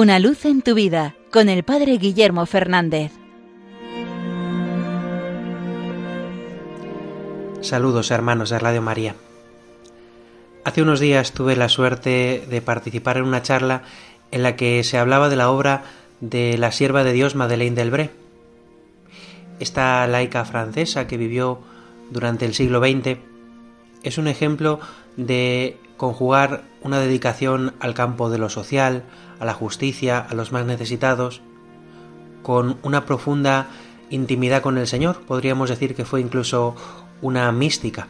Una luz en tu vida con el Padre Guillermo Fernández. Saludos hermanos de Radio María. Hace unos días tuve la suerte de participar en una charla en la que se hablaba de la obra de la sierva de Dios Madeleine Delbré. Esta laica francesa que vivió durante el siglo XX es un ejemplo de conjugar una dedicación al campo de lo social, a la justicia, a los más necesitados, con una profunda intimidad con el Señor, podríamos decir que fue incluso una mística.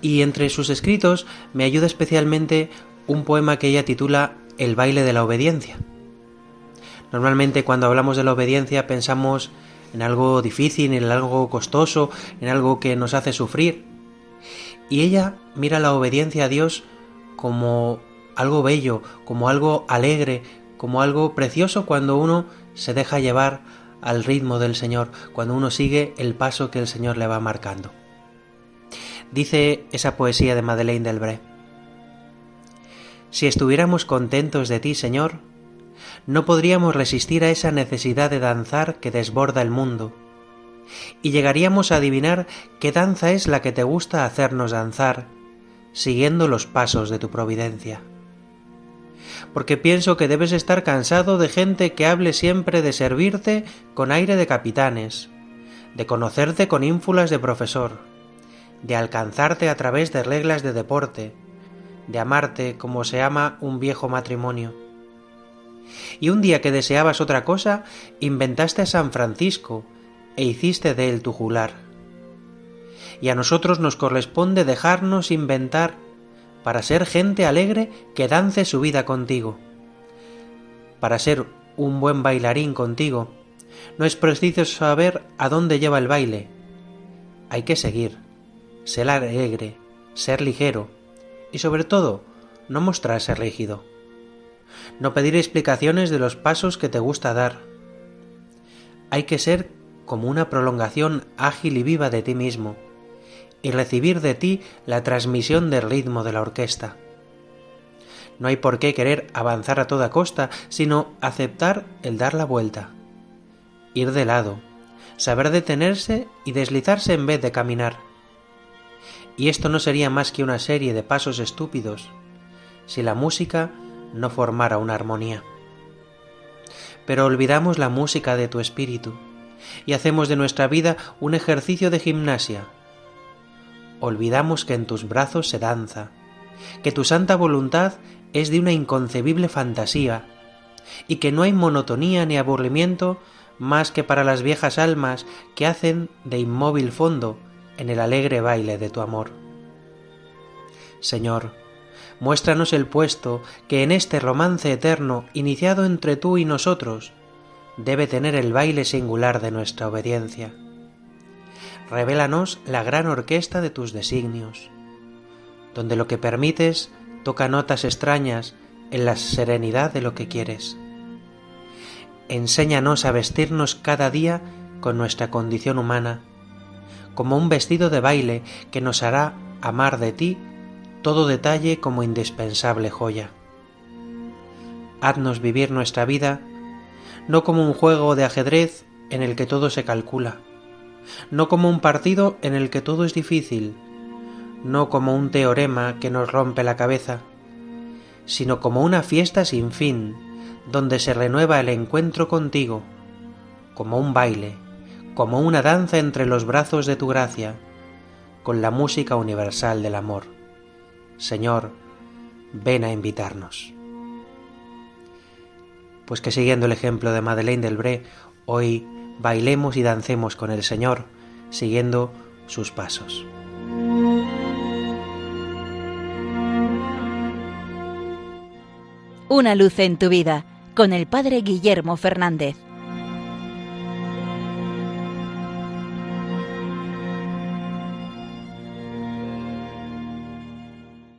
Y entre sus escritos me ayuda especialmente un poema que ella titula El baile de la obediencia. Normalmente cuando hablamos de la obediencia pensamos en algo difícil, en algo costoso, en algo que nos hace sufrir. Y ella mira la obediencia a Dios como algo bello, como algo alegre, como algo precioso cuando uno se deja llevar al ritmo del Señor, cuando uno sigue el paso que el Señor le va marcando. Dice esa poesía de Madeleine Delbré. Si estuviéramos contentos de ti, Señor, no podríamos resistir a esa necesidad de danzar que desborda el mundo, y llegaríamos a adivinar qué danza es la que te gusta hacernos danzar, siguiendo los pasos de tu providencia porque pienso que debes estar cansado de gente que hable siempre de servirte con aire de capitanes, de conocerte con ínfulas de profesor, de alcanzarte a través de reglas de deporte, de amarte como se ama un viejo matrimonio. Y un día que deseabas otra cosa, inventaste a San Francisco e hiciste de él tu jular. Y a nosotros nos corresponde dejarnos inventar para ser gente alegre que dance su vida contigo. Para ser un buen bailarín contigo, no es preciso saber a dónde lleva el baile. Hay que seguir, ser alegre, ser ligero y sobre todo no mostrarse rígido. No pedir explicaciones de los pasos que te gusta dar. Hay que ser como una prolongación ágil y viva de ti mismo y recibir de ti la transmisión del ritmo de la orquesta. No hay por qué querer avanzar a toda costa, sino aceptar el dar la vuelta, ir de lado, saber detenerse y deslizarse en vez de caminar. Y esto no sería más que una serie de pasos estúpidos si la música no formara una armonía. Pero olvidamos la música de tu espíritu y hacemos de nuestra vida un ejercicio de gimnasia, olvidamos que en tus brazos se danza, que tu santa voluntad es de una inconcebible fantasía, y que no hay monotonía ni aburrimiento más que para las viejas almas que hacen de inmóvil fondo en el alegre baile de tu amor. Señor, muéstranos el puesto que en este romance eterno iniciado entre tú y nosotros debe tener el baile singular de nuestra obediencia revélanos la gran orquesta de tus designios, donde lo que permites toca notas extrañas en la serenidad de lo que quieres. Enséñanos a vestirnos cada día con nuestra condición humana, como un vestido de baile que nos hará amar de ti todo detalle como indispensable joya. Haznos vivir nuestra vida no como un juego de ajedrez en el que todo se calcula, no como un partido en el que todo es difícil, no como un teorema que nos rompe la cabeza, sino como una fiesta sin fin, donde se renueva el encuentro contigo, como un baile, como una danza entre los brazos de tu gracia, con la música universal del amor. Señor, ven a invitarnos. Pues que siguiendo el ejemplo de Madeleine Delbré, hoy bailemos y dancemos con el Señor, siguiendo sus pasos. Una luz en tu vida, con el Padre Guillermo Fernández.